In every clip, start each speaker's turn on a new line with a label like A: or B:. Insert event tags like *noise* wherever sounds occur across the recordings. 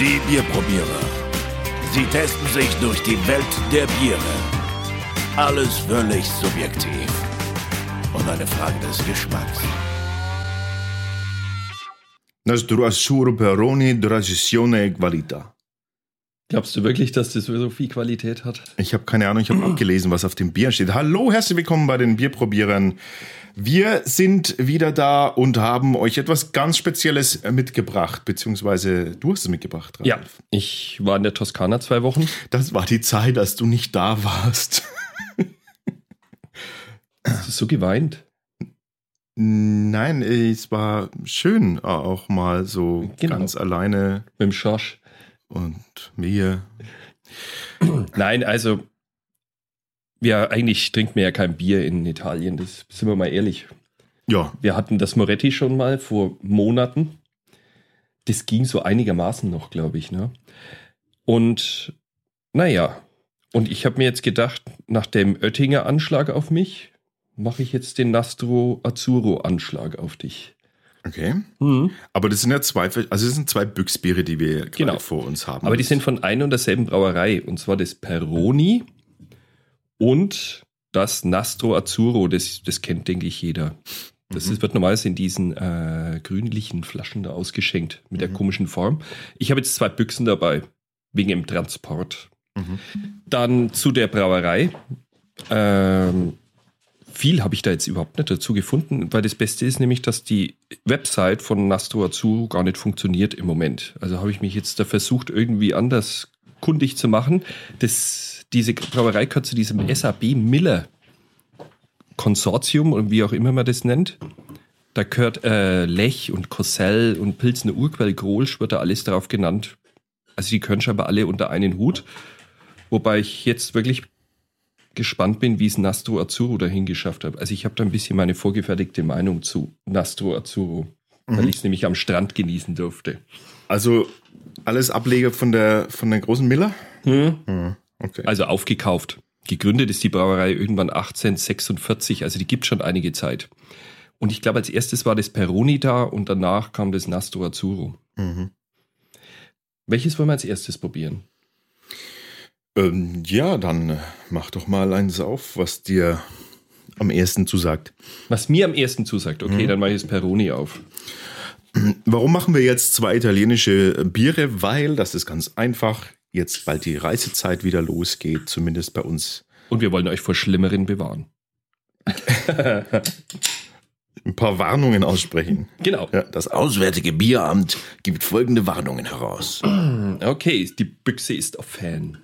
A: Die Bierprobierer. Sie testen sich durch die Welt der Biere. Alles völlig subjektiv. Und eine Frage des Geschmacks.
B: Nostro Assuro Peroni Tradizione e Qualità.
C: Glaubst du wirklich, dass das so viel Qualität hat?
B: Ich habe keine Ahnung, ich habe *clears throat* abgelesen, was auf dem Bier steht. Hallo, herzlich willkommen bei den Bierprobierern. Wir sind wieder da und haben euch etwas ganz Spezielles mitgebracht, beziehungsweise du hast es mitgebracht. Ralf.
C: Ja, ich war in der Toskana zwei Wochen.
B: Das war die Zeit, als du nicht da warst.
C: Hast du so geweint?
B: Nein, es war schön, auch mal so
C: Genau.
B: ganz alleine
C: Mit dem Schorsch.
B: und mir.
C: Nein, also, ja, eigentlich trinkt man ja kein Bier in Italien, das sind wir mal ehrlich.
B: Ja,
C: Wir hatten das Moretti schon mal vor Monaten. Das ging so einigermaßen noch, glaube ich. Ne? Und naja, und ich habe mir jetzt gedacht, nach dem Oettinger Anschlag auf mich, mache ich jetzt den Nastro Azzurro Anschlag auf dich.
B: okay. Aber das sind ja zwei, also das sind zwei Büchsbiere, die wir gerade
C: Genau.
B: vor uns haben.
C: Aber die sind von einer und derselben Brauerei. Und zwar das Peroni und das Nastro Azzurro. Das, das kennt, denke ich, jeder. Das ist, wird normalerweise in diesen äh, grünlichen Flaschen da ausgeschenkt mit der komischen Form. Ich habe jetzt zwei Büchsen dabei, wegen dem Transport.
B: Mhm.
C: Dann zu der Brauerei. Ähm, viel habe ich da jetzt überhaupt nicht dazu gefunden, weil das Beste ist nämlich, dass die Website von Nastro Azzurro gar nicht funktioniert im Moment. Also habe ich mich jetzt da versucht, irgendwie anders kundig zu machen. Das, diese Brauerei gehört zu diesem SAB Miller Konsortium und wie auch immer man das nennt. Da gehört äh, Lech und Kossell und Pilsner Urquell, Grolsch wird da alles drauf genannt. Also die können scheinbar alle unter einen Hut. Wobei ich jetzt wirklich gespannt bin, wie es Nastro Azzurro dahin geschafft hat. Also ich habe da ein bisschen meine vorgefertigte Meinung zu Nastro Azzurro, weil ich es nämlich am Strand genießen durfte.
B: Also alles Ableger von der, von der großen Miller?
C: Hm?
B: Hm, Okay.
C: Also aufgekauft. Gegründet ist die Brauerei irgendwann 1846, also die gibt schon einige Zeit. Und ich glaube, als erstes war das Peroni da und danach kam das Nastro Azzurro.
B: Mhm.
C: Welches wollen wir als erstes probieren?
B: Ähm, ja, dann mach doch mal eins auf, was dir am ersten zusagt.
C: Was mir am ersten zusagt, okay, dann mache ich das Peroni auf.
B: Warum machen wir jetzt zwei italienische Biere? Weil, das ist ganz einfach, jetzt bald die Reisezeit wieder losgeht, zumindest bei uns.
C: Und wir wollen euch vor Schlimmeren bewahren.
B: Ein paar Warnungen aussprechen.
C: Genau.
B: Ja, das
A: Auswärtige Bieramt gibt folgende Warnungen heraus.
C: Okay, die Büchse ist auf Fan.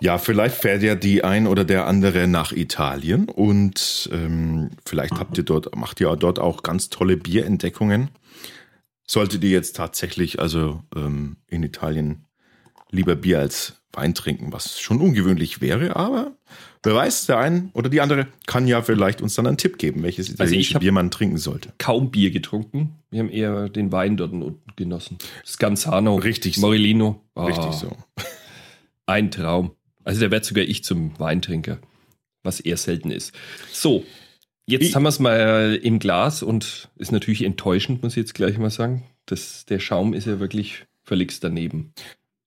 B: Ja, vielleicht fährt ja die ein oder der andere nach Italien und ähm, vielleicht habt ihr dort, macht ihr dort auch ganz tolle Bierentdeckungen. Solltet ihr jetzt tatsächlich also ähm, in Italien lieber Bier als Wein trinken, was schon ungewöhnlich wäre, aber wer weiß, der ein oder die andere kann ja vielleicht uns dann einen Tipp geben, welches italienische
C: hab-
B: Bier man trinken sollte.
C: Kaum Bier getrunken. Wir haben eher den Wein dort unten genossen. Scanzano.
B: Richtig so.
C: Morellino. Ah,
B: Richtig so.
C: Ein Traum. Also da wird sogar ich zum Weintrinker, was eher selten ist. So, jetzt
B: Ich-
C: haben wir es mal im Glas und ist natürlich enttäuschend, muss ich jetzt gleich mal sagen. Das, der Schaum ist ja wirklich völlig daneben.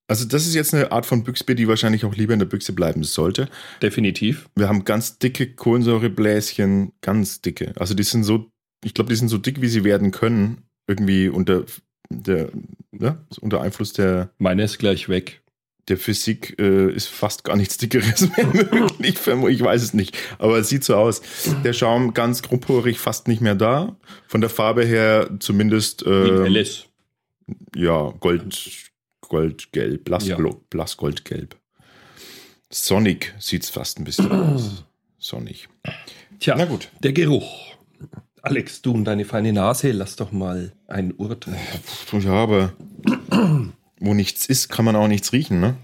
B: Also das ist jetzt eine Art von Büchsbier, die wahrscheinlich auch lieber in der Büchse bleiben sollte.
C: Definitiv.
B: Wir haben ganz dicke Kohlensäurebläschen, ganz dicke. Also die sind so, ich glaube, die sind so dick, wie sie werden können. Irgendwie unter der, ja, unter Einfluss der,
C: Meine ist gleich weg.
B: Der Physik äh, ist fast gar nichts dickeres *laughs* mehr möglich. Ich weiß es nicht. Aber es sieht so aus. Der Schaum ganz grobporig, fast nicht mehr da. Von der Farbe her zumindest äh,
C: helles.
B: ja, Gold, Goldgelb, blass,
C: Ja.
B: blass Goldgelb. Sonic sieht's fast ein bisschen *clears throat* aus. Sonnig.
C: Tja,
B: Na gut.
C: der Geruch. Alex, du und deine feine Nase, lass doch mal ein Urteil.
B: Ja, aber *clears throat* wo nichts ist, kann man auch nichts riechen, ne?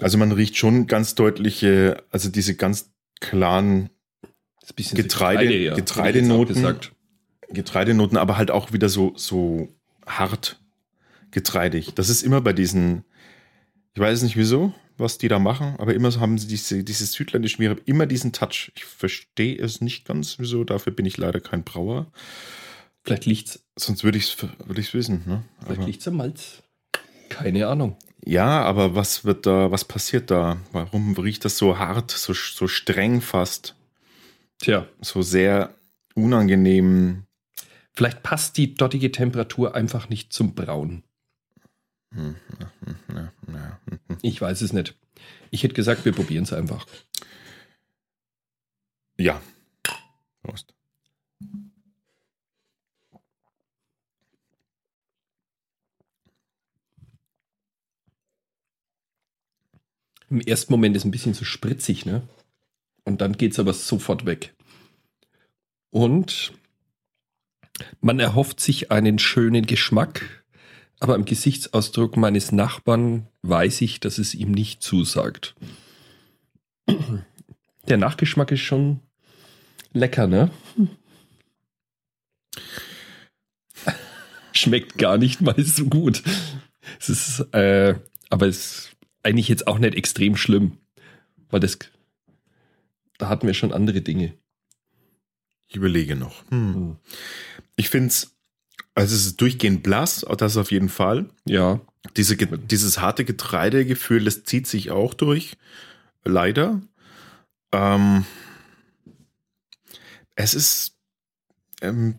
B: Also man riecht schon ganz deutliche, also diese ganz klaren Getreide-
C: ich jetzt
B: Getreidenoten. Getreidenoten, aber halt auch wieder so, so hart getreidig. Das ist immer bei diesen, ich weiß nicht wieso, was die da machen, aber immer haben sie diese, dieses südländische Bier immer diesen Touch. Ich verstehe es nicht ganz wieso, dafür bin ich leider kein Brauer.
C: Vielleicht liegt's,
B: Sonst würde ich es würd ich's wissen. Ne?
C: vielleicht liegt's am Malz. Keine Ahnung.
B: ja, aber was wird da, was passiert da? Warum riecht das so hart, so, so streng fast?
C: Tja,
B: So sehr unangenehm.
C: vielleicht passt die dortige Temperatur einfach nicht zum Brauen.
B: Hm.
C: Ich weiß es nicht. Ich hätte gesagt, wir probieren es einfach.
B: Ja. Prost.
C: Im ersten Moment ist ein bisschen zu spritzig, ne? Und dann geht's aber sofort weg. Und man erhofft sich einen schönen Geschmack, aber im Gesichtsausdruck meines Nachbarn weiß ich, dass es ihm nicht zusagt. Der Nachgeschmack ist schon lecker, ne? *laughs* Schmeckt gar nicht mal so gut. Es ist, äh, aber es eigentlich jetzt auch nicht extrem schlimm, weil das, da hatten wir schon andere Dinge.
B: Ich überlege noch. Hm. Ich finde es, also es ist durchgehend blass, das auf jeden Fall.
C: Ja,
B: Diese, dieses harte Getreidegefühl, das zieht sich auch durch. Leider. Ähm, es ist ähm,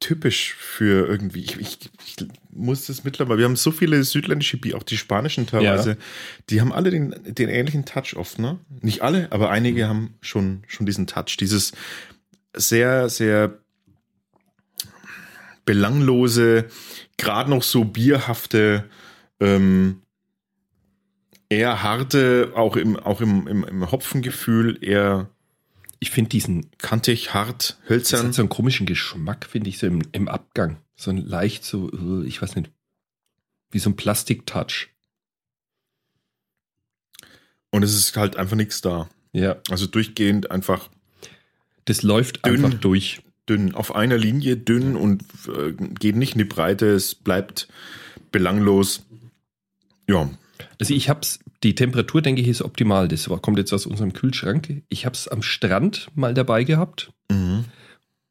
B: typisch für irgendwie, ich, ich, ich muss das mittlerweile, wir haben so viele südländische Bier, auch die spanischen teilweise, die haben alle den, den ähnlichen Touch oft, ne? Nicht alle, aber einige haben schon, schon diesen Touch, dieses sehr, sehr belanglose, gerade noch so bierhafte, ähm, eher harte, auch im, auch im, im, im Hopfengefühl, eher
C: ich finde diesen,
B: kantig, hart,
C: das
B: hölzern.
C: hat so einen komischen Geschmack, finde ich, so im, im Abgang. So ein leicht so, äh, ich weiß nicht, wie so ein Plastik-Touch.
B: Und es ist halt einfach nichts da.
C: Ja,
B: Also durchgehend einfach
C: das läuft
B: Dünn.
C: einfach durch.
B: dünn, auf einer Linie dünn und äh, geht nicht in die Breite, es bleibt belanglos. Ja,
C: Also ich hab's, die Temperatur, denke ich, ist optimal. Das kommt jetzt aus unserem Kühlschrank. Ich hab's am Strand mal dabei gehabt.
B: mhm.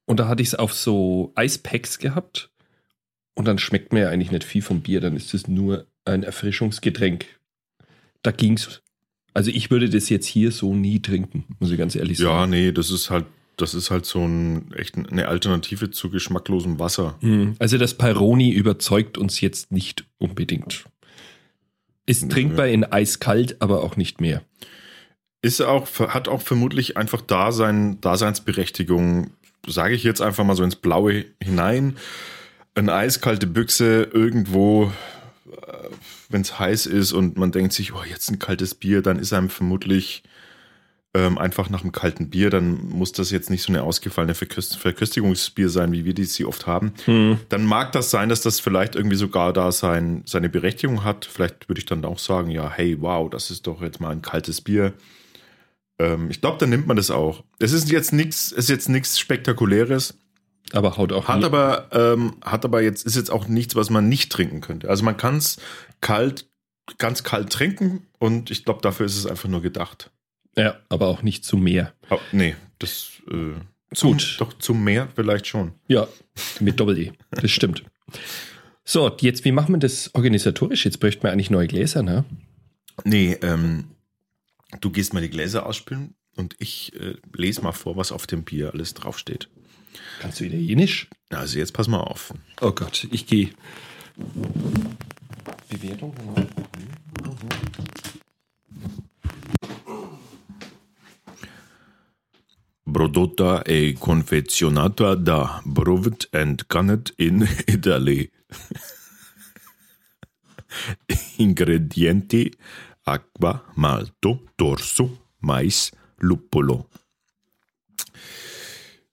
C: Und da hatte ich es auf so Eispacks gehabt. Und dann schmeckt mir ja eigentlich nicht viel vom Bier. Dann ist es nur ein Erfrischungsgetränk. Da ging's. Also ich würde das jetzt hier so nie trinken, muss ich ganz ehrlich
B: ja,
C: sagen.
B: nee, das ist halt, das ist halt so ein, echt eine Alternative zu geschmacklosem Wasser.
C: Mhm. Also das Peroni überzeugt uns jetzt nicht unbedingt. Ist
B: Nö.
C: trinkbar in eiskalt, aber auch nicht mehr.
B: Ist auch, hat auch vermutlich einfach da sein, Daseinsberechtigung, sage ich jetzt einfach mal so ins Blaue hinein. Eine eiskalte Büchse irgendwo, wenn es heiß ist und man denkt sich, oh, jetzt ein kaltes Bier, dann ist einem vermutlich ähm, einfach nach einem kalten Bier, dann muss das jetzt nicht so eine ausgefallene Verköst Verköstigungsbier sein, wie wir die sie oft haben. Dann mag das sein, dass das vielleicht irgendwie sogar da sein, seine Berechtigung hat. Vielleicht würde ich dann auch sagen, ja, hey, wow, das ist doch jetzt mal ein kaltes Bier. Ähm, ich glaube, dann nimmt man das auch. Es ist jetzt nichts, ist jetzt nichts Spektakuläres,
C: Aber haut auch
B: hat aber, ähm, hat aber jetzt, ist jetzt auch nichts, was man nicht trinken könnte. Also man kann es kalt, ganz kalt trinken und ich glaube, dafür ist es einfach nur gedacht.
C: Ja, aber auch nicht zu mehr.
B: Aber, nee, das äh,
C: Gut.
B: doch zum Meer vielleicht schon.
C: Ja, mit Doppel-E. Das stimmt. So, jetzt, wie machen wir das organisatorisch? Jetzt bräuchten wir eigentlich neue Gläser, ne?
B: Nee, ähm, du gehst mal die Gläser ausspülen und ich äh, lese mal vor, was auf dem Bier alles draufsteht.
C: Kannst du Italienisch?
B: Also jetzt pass mal auf.
C: Oh Gott, ich gehe. Bewertung?
B: Prodotta e confezionata da Brewed and Canned in *laughs* Italy. Ingredienti acqua, malto, dorso, mais, luppolo.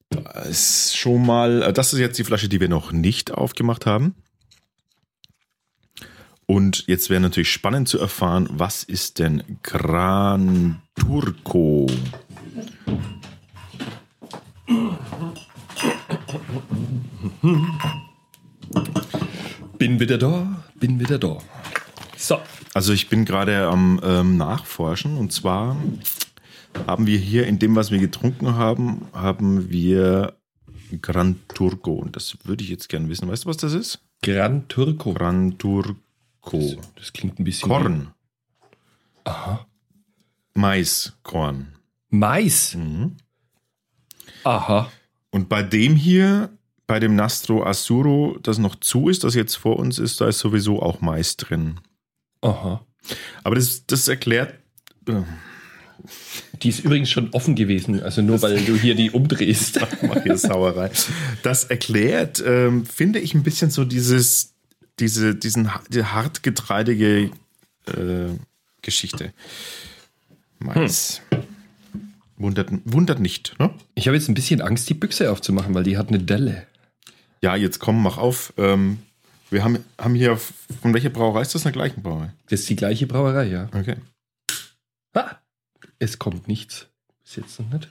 B: Das ist schon mal, das ist jetzt die Flasche, die wir noch nicht aufgemacht haben. Und jetzt wäre natürlich spannend zu erfahren, was ist denn Gran Turco?
C: Bin wieder da, bin wieder da. So,
B: Also ich bin gerade am ähm, Nachforschen und zwar haben wir hier in dem, was wir getrunken haben, haben wir Gran Turco. Und das würde ich jetzt gerne wissen. Weißt du, was das ist?
C: Gran Turco.
B: Gran Turco.
C: Das klingt ein bisschen.
B: Korn.
C: Aha.
B: Mais, Korn.
C: Mais.
B: Mhm.
C: Aha.
B: Und bei dem hier, bei dem Nastro Azzurro, das noch zu ist, das jetzt vor uns ist, da ist sowieso auch Mais drin.
C: Aha.
B: Aber das, das erklärt. äh,
C: Die ist übrigens schon offen gewesen, also nur weil du hier die umdrehst. *laughs*
B: mach hier Sauerei. Das erklärt, ähm, finde ich, ein bisschen so dieses, diese, diesen die hartgetreidige äh, Geschichte. Mais. Wundert, wundert nicht, ne?
C: Ich habe jetzt ein bisschen Angst, die Büchse aufzumachen, weil die hat eine Delle.
B: Ja, jetzt komm, mach auf. Ähm, wir haben, haben hier, von welcher Brauerei ist das? In der gleichen Brauerei.
C: Das ist die gleiche Brauerei, ja.
B: Okay.
C: Ah, es kommt nichts. Bis jetzt noch nicht.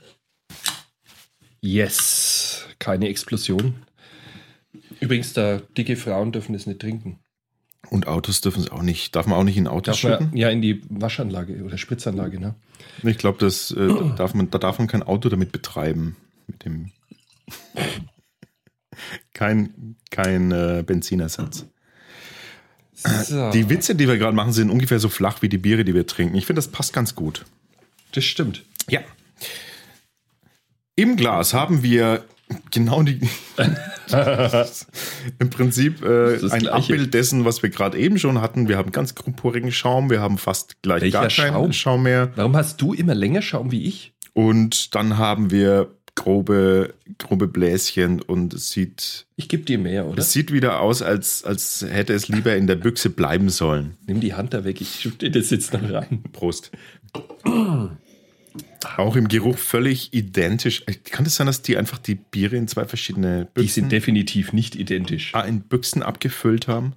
C: Yes, keine Explosion. Übrigens, da dicke Frauen dürfen es nicht trinken.
B: Und Autos dürfen es auch nicht. Darf man auch nicht in Autos
C: Darf
B: schütten?
C: man, ja, in die Waschanlage oder Spritzanlage, ne?
B: Ich glaube, das äh, da darf man, da darf man kein Auto damit betreiben. Mit dem *laughs* kein kein äh, Benzinersatz.
C: So.
B: Die Witze, die wir gerade machen, sind ungefähr so flach wie die Biere, die wir trinken. Ich finde, das passt ganz gut.
C: Das stimmt.
B: Ja. Im Glas haben wir genau die. *laughs* Im Prinzip äh, ein
C: Gleiche.
B: Abbild dessen, was wir gerade eben schon hatten. Wir haben ganz purigen Schaum, wir haben fast gleich
C: Welcher
B: gar keinen
C: Schaum?
B: Schaum mehr.
C: Warum hast du immer länger Schaum wie ich?
B: Und dann haben wir grobe, grobe Bläschen und es sieht,
C: Ich gebe dir mehr, oder?
B: es sieht wieder aus, als, als hätte es lieber in der Büchse bleiben sollen.
C: Nimm die Hand da weg, ich schütte das jetzt noch rein.
B: Prost. Auch im Geruch völlig identisch. Kann es sein, dass die einfach die Biere in zwei verschiedene
C: Die
B: Büchsen,
C: sind definitiv nicht identisch.
B: ah, in Büchsen abgefüllt haben?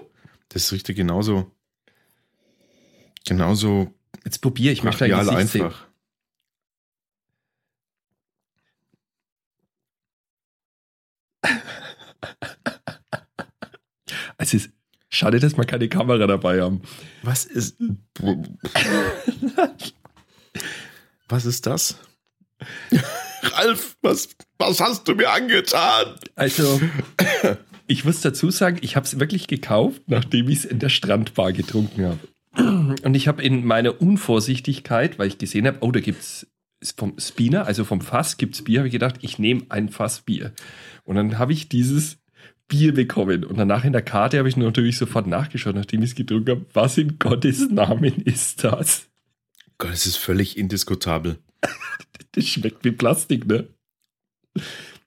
B: Das riecht ja genauso, genauso
C: Jetzt probiere ich, möchte
B: brachial
C: Gesicht sehen.
B: einfach.
C: Es ist schade, dass wir keine Kamera dabei haben.
B: Was ist. Was ist das? Ralf, was, was hast du mir angetan?
C: Also, ich muss dazu sagen, ich habe es wirklich gekauft, nachdem ich es in der Strandbar getrunken habe. Und ich habe in meiner Unvorsichtigkeit, weil ich gesehen habe, oh, da gibt es vom Spina, also vom Fass gibt es Bier, habe ich gedacht, ich nehme ein Fass Bier. Und dann habe ich dieses Bier bekommen. Und danach in der Karte habe ich natürlich sofort nachgeschaut, nachdem ich es getrunken habe, was in Gottes Namen ist das?
B: Gott, es ist völlig indiskutabel. *laughs*
C: Das schmeckt wie Plastik, ne?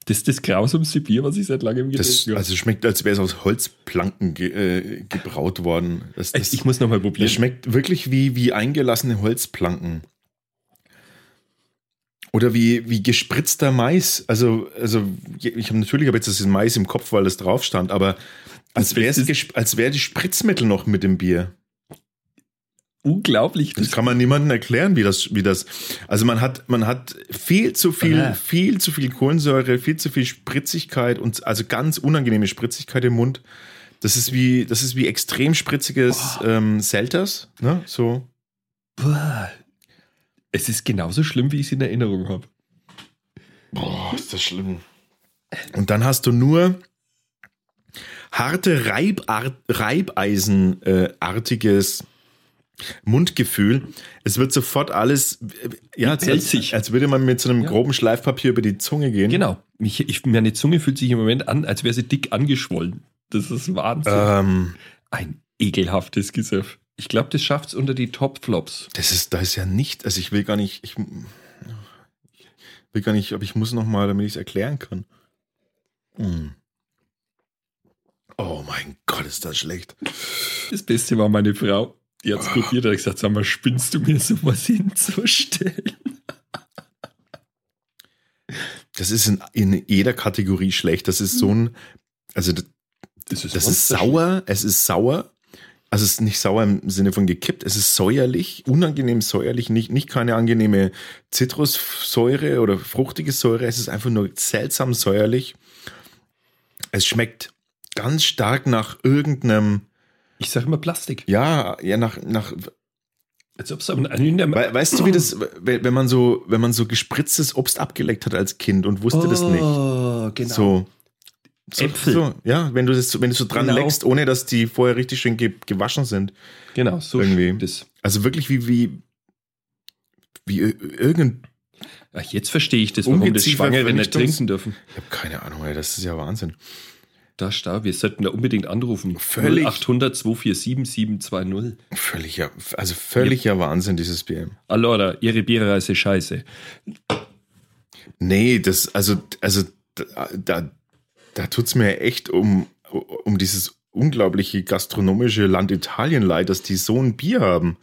C: Das ist das grausamste Bier, was ich seit langem getrunken habe.
B: also schmeckt, als wäre es aus Holzplanken ge, äh, gebraut worden. Das, das,
C: ich muss nochmal probieren.
B: das schmeckt wirklich wie, wie eingelassene Holzplanken. Oder wie, wie gespritzter Mais. Also, also ich habe natürlich hab jetzt das Mais im Kopf, weil das drauf stand, aber als wäre wäre die Spritzmittel noch mit dem Bier.
C: Unglaublich.
B: Das kann man niemandem erklären, wie das, wie das. Also man hat, man hat viel zu viel,
C: Ah.
B: viel zu viel Kohlensäure, viel zu viel Spritzigkeit und also ganz unangenehme Spritzigkeit im Mund. Das ist wie, das ist wie extrem spritziges ähm, Selters, ne? So.
C: Boah. Es ist genauso schlimm, wie ich es in Erinnerung habe.
B: Boah, ist das schlimm. Und dann hast du nur harte Reibart, Reibeisenartiges Mundgefühl. Es wird sofort alles, äh, ja, als, als, als würde man mit so einem
C: Ja.
B: groben Schleifpapier über die Zunge gehen.
C: Genau. Mich, ich, meine Zunge fühlt sich im Moment an, als wäre sie dick angeschwollen. Das ist Wahnsinn.
B: Ähm,
C: Ein ekelhaftes Gesöff. Ich glaube, das schafft es unter die Top-Flops.
B: das ist, da ist ja nicht, also ich will gar nicht, ich will gar nicht, aber ich muss noch mal, damit ich es erklären kann. Mm. Oh mein Gott, ist das schlecht.
C: Das Beste war meine Frau. Die hat es probiert und hat gesagt, sag mal, spinnst du mir sowas hinzustellen?
B: Das ist in, in jeder Kategorie schlecht. Das ist so ein, also das,
C: Das ist,
B: das ist sauer, es ist sauer. Also es ist nicht sauer im Sinne von gekippt, es ist säuerlich, unangenehm säuerlich, nicht, nicht keine angenehme Zitrussäure oder fruchtige Säure, es ist einfach nur seltsam säuerlich. Es schmeckt ganz stark nach irgendeinem,
C: Ich sage immer Plastik.
B: ja, ja, nach, nach,
C: Als ob es am Ende
B: We weißt du, wie das, we- wenn man so, wenn man so gespritztes Obst abgeleckt hat als Kind und wusste das nicht?
C: Oh, genau.
B: So. So,
C: Äpfel.
B: so, ja, wenn du das, wenn du so dran
C: Genau.
B: leckst, ohne dass die vorher richtig schön ge gewaschen sind.
C: Genau, so
B: Irgendwie.
C: Das.
B: Also wirklich wie, wie, wie ir- irgendein,
C: Ach, jetzt verstehe ich das, warum das Schwangere nicht trinken dürfen.
B: ich habe keine Ahnung, ey, das ist ja Wahnsinn.
C: Da stau, wir sollten da unbedingt anrufen.
B: Völlig.
C: 0800 247 720.
B: Völliger, also völliger Wahnsinn, dieses Bier.
C: Allora, Ihre Bierreise scheiße.
B: Nee, das, also, also, da, da, da tut's mir echt um, um dieses unglaubliche gastronomische Land Italien leid, dass die so ein Bier haben.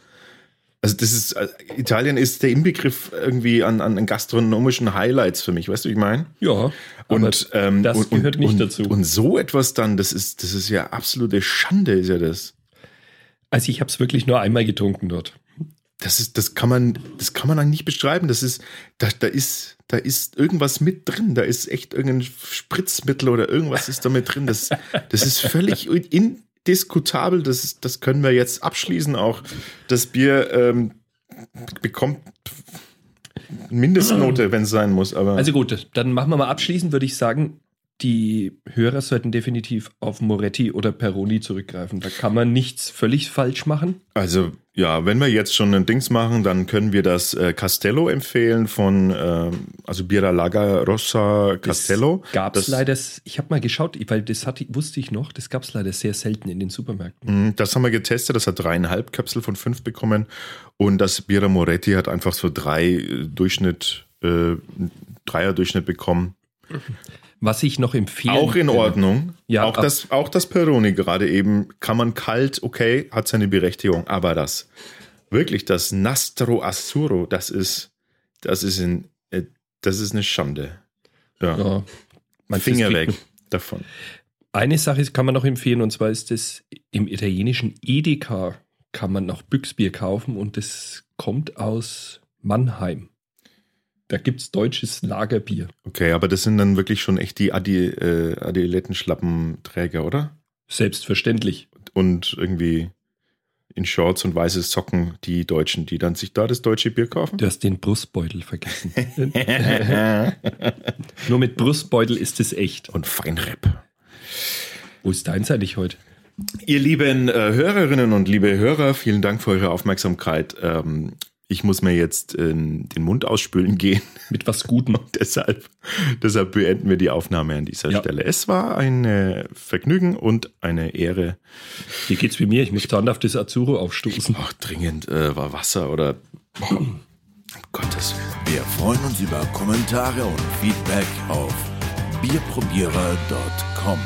B: Also, das ist, äh, Italien ist der Inbegriff irgendwie an, an gastronomischen Highlights für mich, weißt du, wie ich meine?
C: Ja,
B: Und, ähm,
C: das
B: und,
C: gehört nicht
B: und,
C: dazu.
B: Und so etwas dann, das ist, das ist ja absolute Schande, ist ja das.
C: also ich habe es wirklich nur einmal getrunken dort.
B: Das ist, das kann man, das kann man eigentlich nicht beschreiben. Das ist, da, da ist, da ist irgendwas mit drin. Da ist echt irgendein Spritzmittel oder irgendwas ist da mit drin. Das, das ist völlig indiskutabel. Das, das können wir jetzt abschließen. Auch das Bier ähm, bekommt Mindestnote, wenn es sein muss. Aber
C: Also gut, dann machen wir mal abschließend, würde ich sagen, die Hörer sollten definitiv auf Moretti oder Peroni zurückgreifen. Da kann man nichts völlig falsch machen.
B: Also, ja, wenn wir jetzt schon ein Dings machen, dann können wir das äh, Castello empfehlen von, ähm, also Bira Laga Rossa Castello.
C: Gab es
B: Das-
C: leider, ich habe mal geschaut, weil das hatte, wusste ich noch, das gab es leider sehr selten in den Supermärkten.
B: Mm, Das haben wir getestet, das hat dreieinhalb Kapsel von fünf bekommen. Und das Bira Moretti hat einfach so drei äh, Durchschnitt, äh, Dreier-Durchschnitt bekommen. *laughs*
C: Was ich noch empfehle.
B: Auch in Ordnung.
C: Ja,
B: auch,
C: ab-
B: das, auch das Peroni gerade eben kann man kalt, okay, hat seine Berechtigung. Aber das, wirklich, das Nastro Azzurro, das ist, das ist, ein, äh, das ist eine Schande. Ja.
C: Ja, man
B: Finger weg davon.
C: Eine Sache kann man noch empfehlen, und zwar ist das im italienischen Edeka kann man noch Büchsbier kaufen und das kommt aus Mannheim. Da gibt es deutsches Lagerbier.
B: Okay, aber das sind dann wirklich schon echt die Adi, äh, Adilettenschlappenträger, oder?
C: Selbstverständlich.
B: Und irgendwie in Shorts und weiße Socken die Deutschen, die dann sich da das deutsche Bier kaufen?
C: Du hast den Brustbeutel vergessen. *laughs* Nur mit Brustbeutel ist es echt.
B: und Feinrepp.
C: Wo ist deins eigentlich heute?
B: Ihr lieben äh, Hörerinnen und liebe Hörer, vielen Dank für eure Aufmerksamkeit. Ähm, ich muss mir jetzt ähm, den Mund ausspülen gehen. *laughs*
C: Mit was Gutem.
B: deshalb, deshalb beenden wir die Aufnahme an dieser
C: Ja.
B: Stelle. Es war ein äh, Vergnügen und eine Ehre.
C: Wie geht's wie mir? Ich muss dann auf das Azuro aufstoßen.
B: Auch dringend äh, war Wasser oder oh, um Gottes Willen.
A: Wir freuen uns über Kommentare und Feedback auf bierprobierer.com.